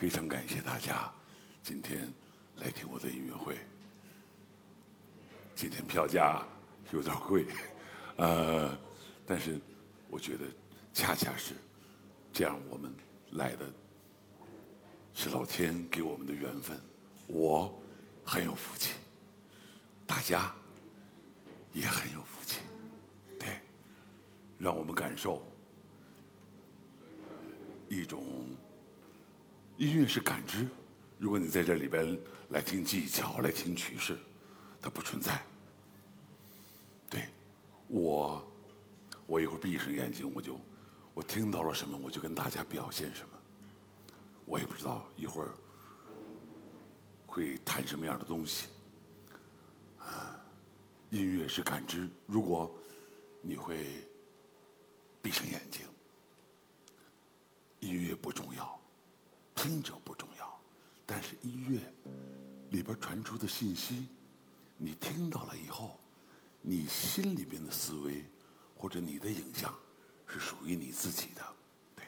非常感谢大家今天来听我的音乐会。今天票价有点贵，呃，但是我觉得恰恰是这样，我们来的是老天给我们的缘分。我很有福气，大家也很有福气，对，让我们感受一种音乐是感知。如果你在这里边来听技巧，来听曲式，它不存在。对，我，我一会儿闭上眼睛，我就我听到了什么，我就跟大家表现什么。我也不知道一会儿会弹什么样的东西。啊，音乐是感知。如果你会闭上眼睛，音乐不重要，听者不重要，但是音乐里边传出的信息，你听到了以后。你心里边的思维，或者你的影像，是属于你自己的。对，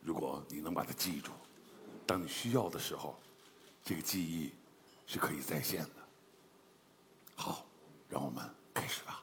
如果你能把它记住，当你需要的时候，这个记忆是可以再现的。好，让我们开始吧。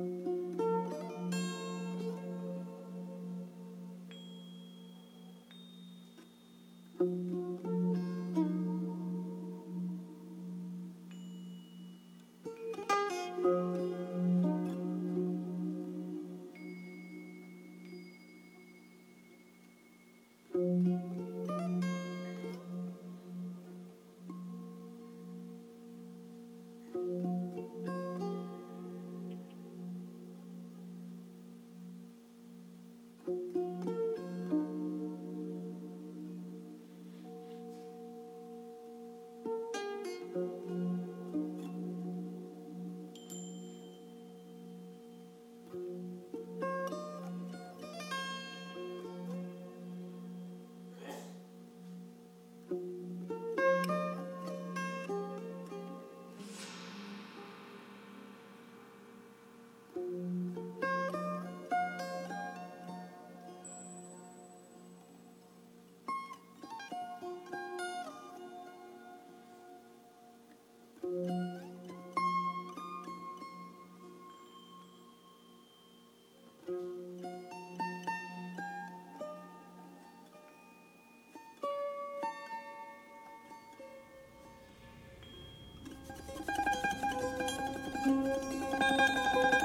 thank you Música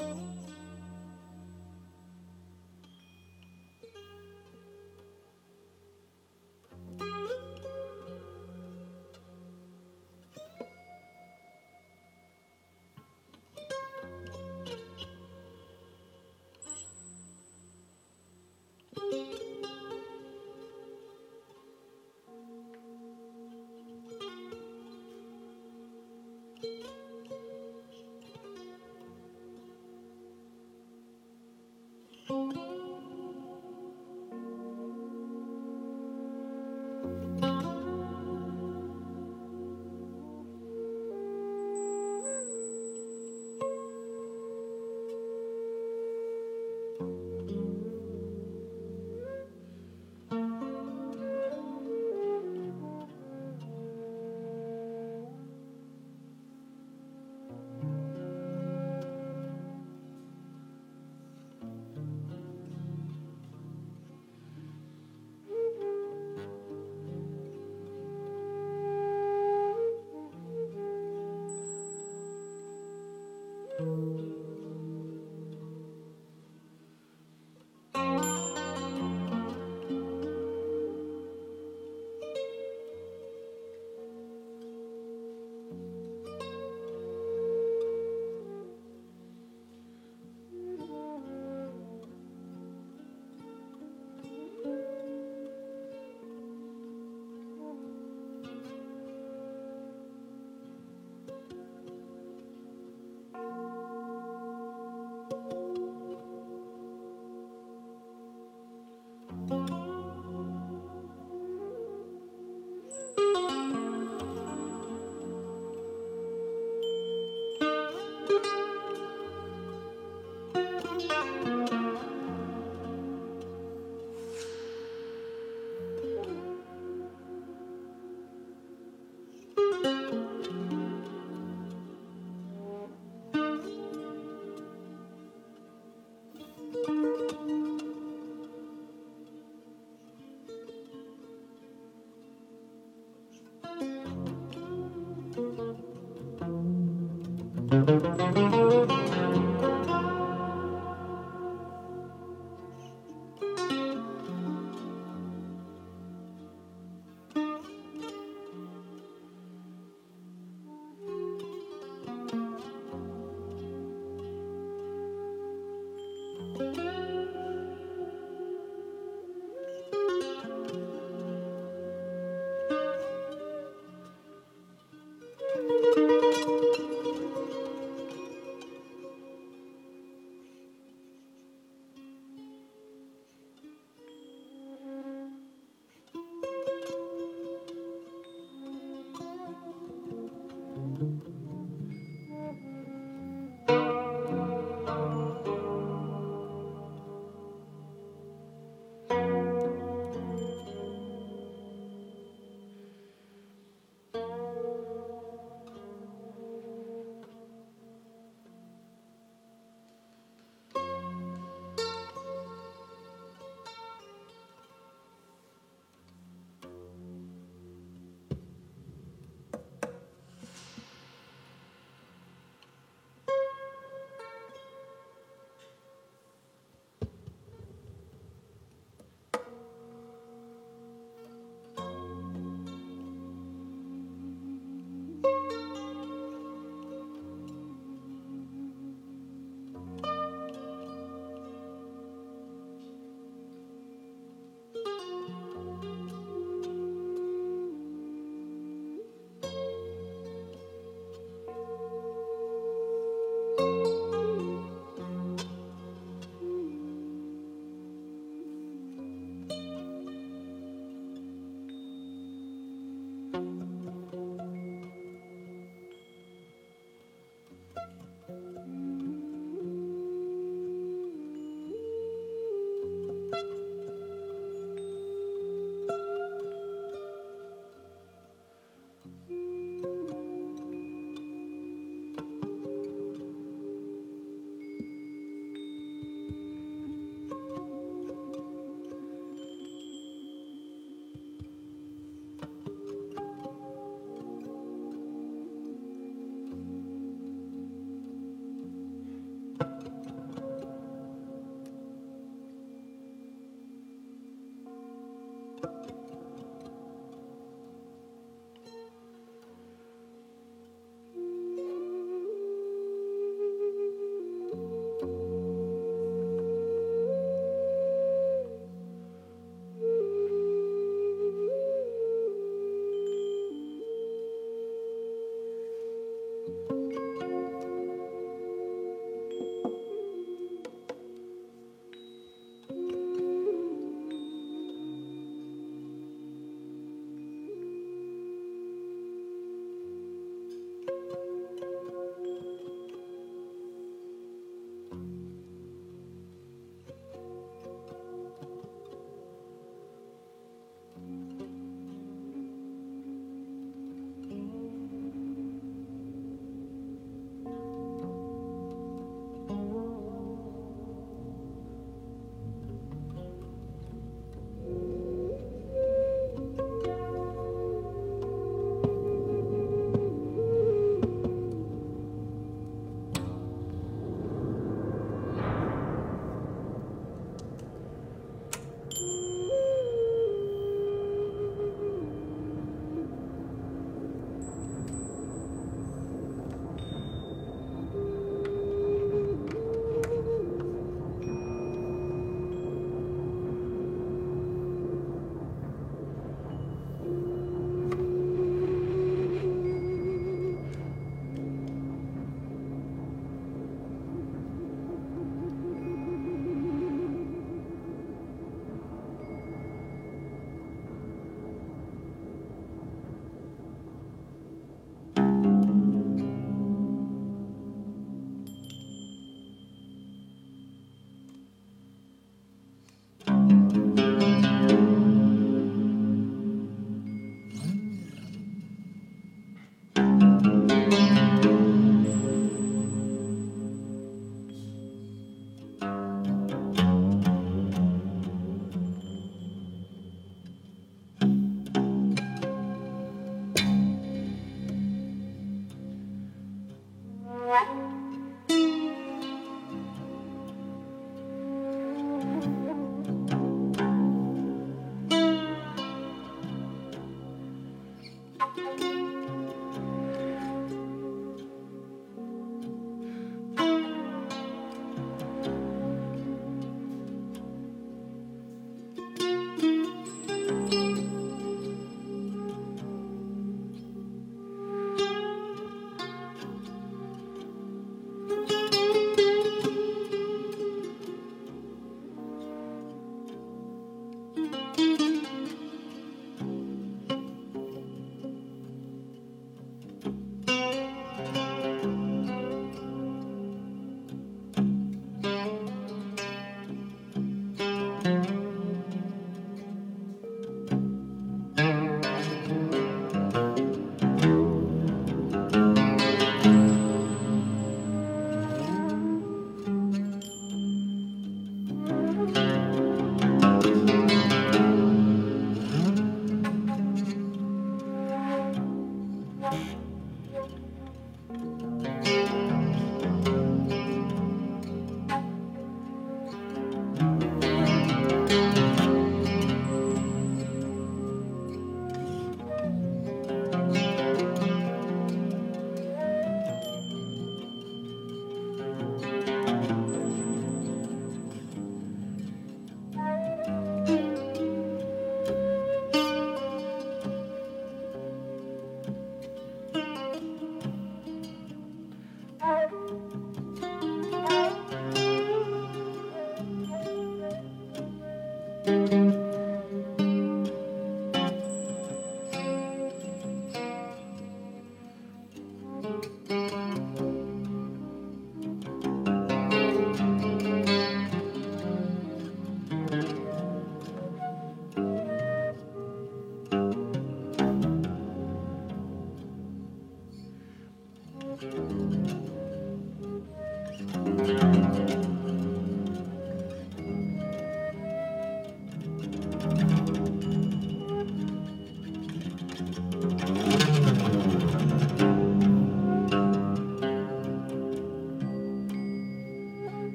Oh.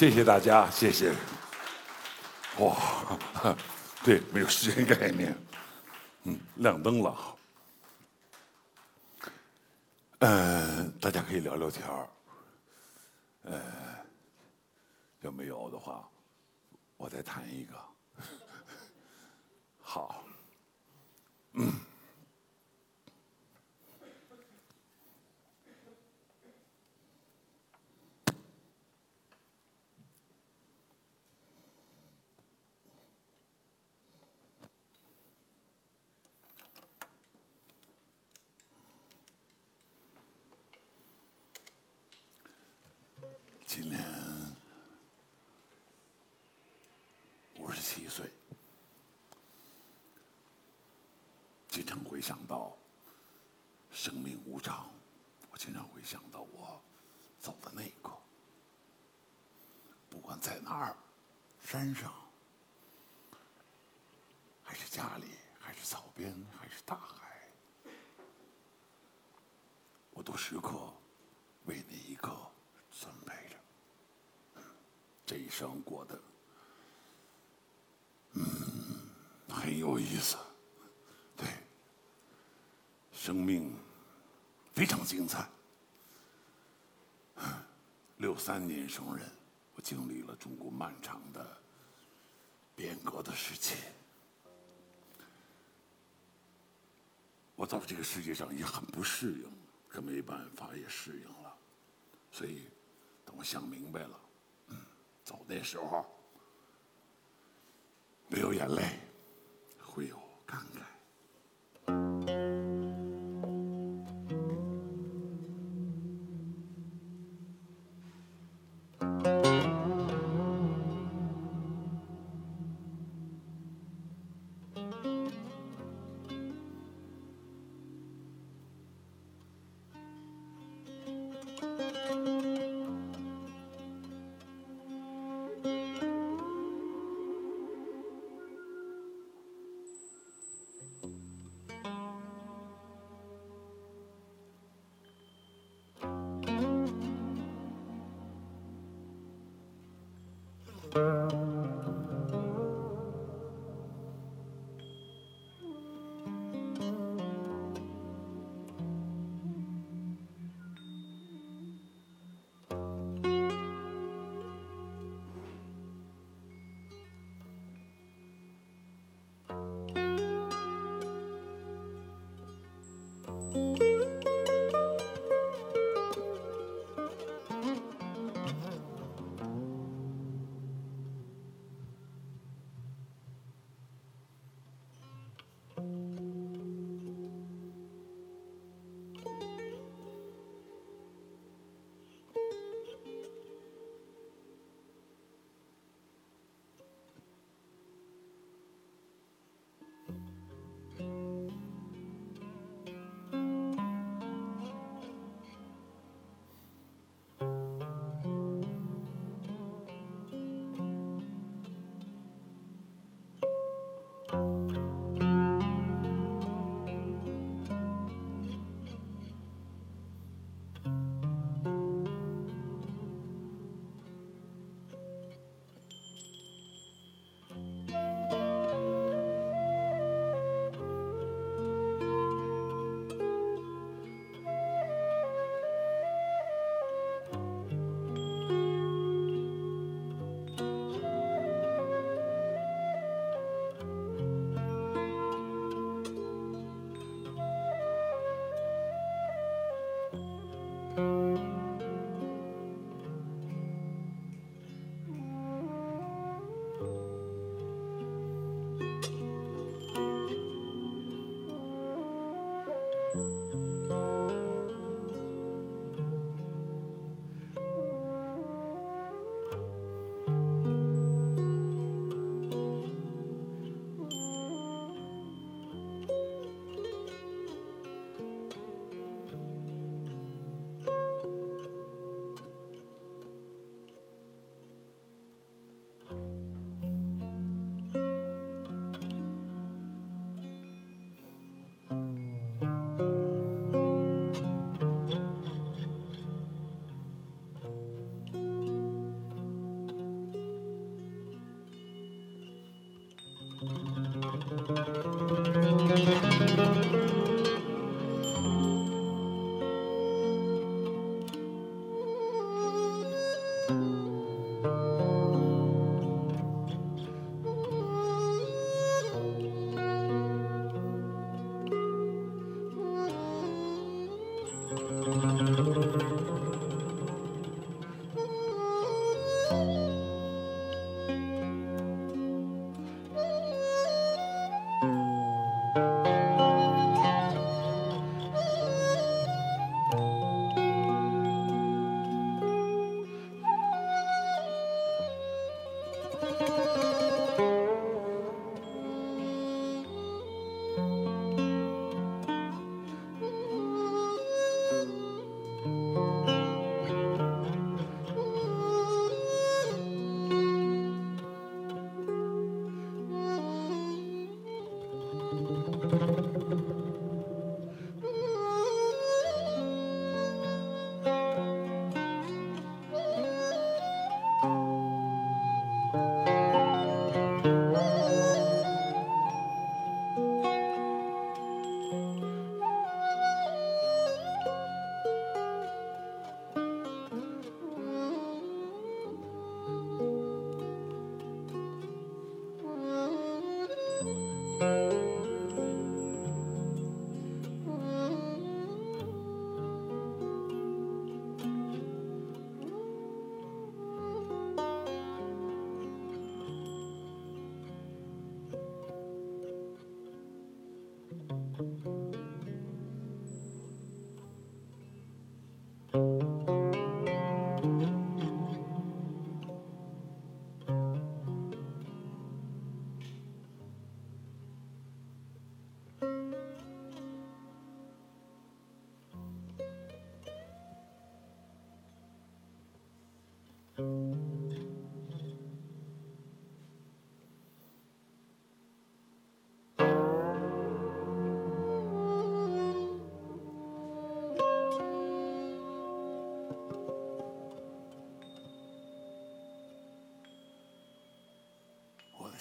谢谢大家，谢谢。哇，对，没有时间概念。嗯，亮灯了。呃，大家可以聊聊天儿。呃，要没有的话，我再弹一个。好。嗯。今年五十七岁，经常会想到生命无常，我经常会想到我走的那一刻，不管在哪儿，山上，还是家里，还是草边，还是大海，我都时刻为那一刻准备着。这一生过得，嗯，很有意思。生命非常精彩。六三年生人，我经历了中国漫长的变革的时期。我到这个世界上也很不适应，可没办法，也适应了。所以，等我想明白了。走那时候，没有眼泪，会有感慨。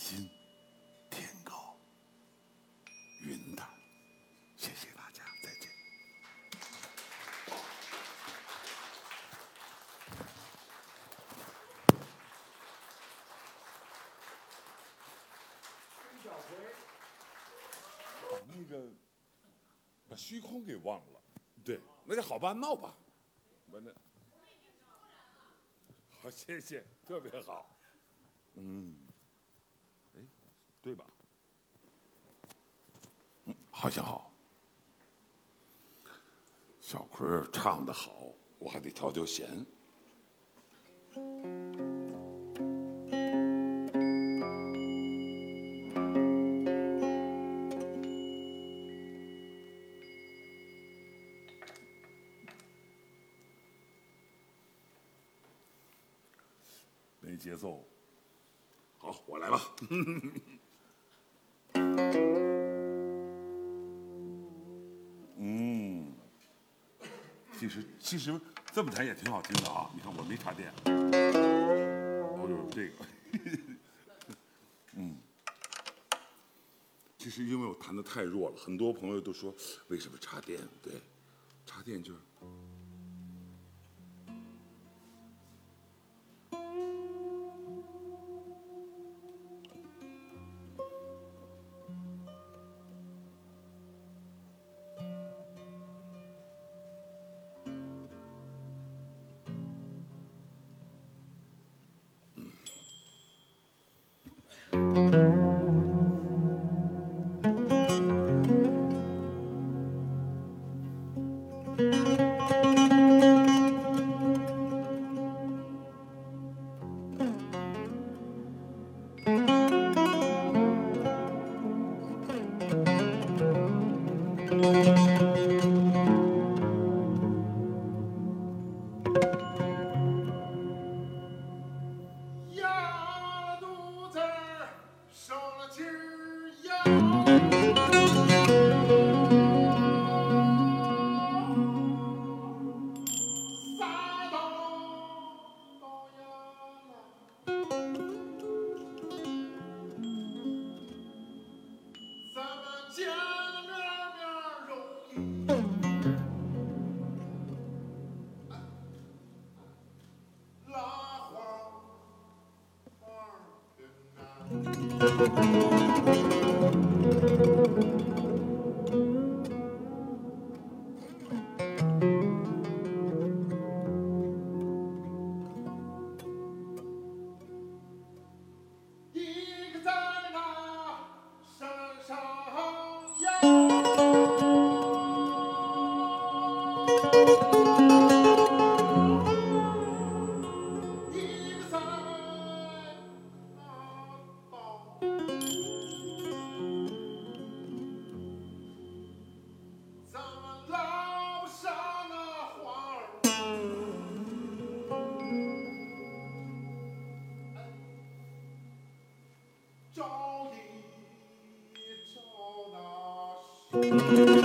心天高云淡，谢谢大家，再见。把那个把虚空给忘了，对，那就好吧，闹吧，完了，好，谢谢，特别好，嗯，哎，对吧？好像好。小坤唱的好，我还得调调弦。没节奏，这么弹也挺好听的啊！你看我没插电，我有这个，嗯，其实因为我弹的太弱了，很多朋友都说为什么插电？对，插电就是。找那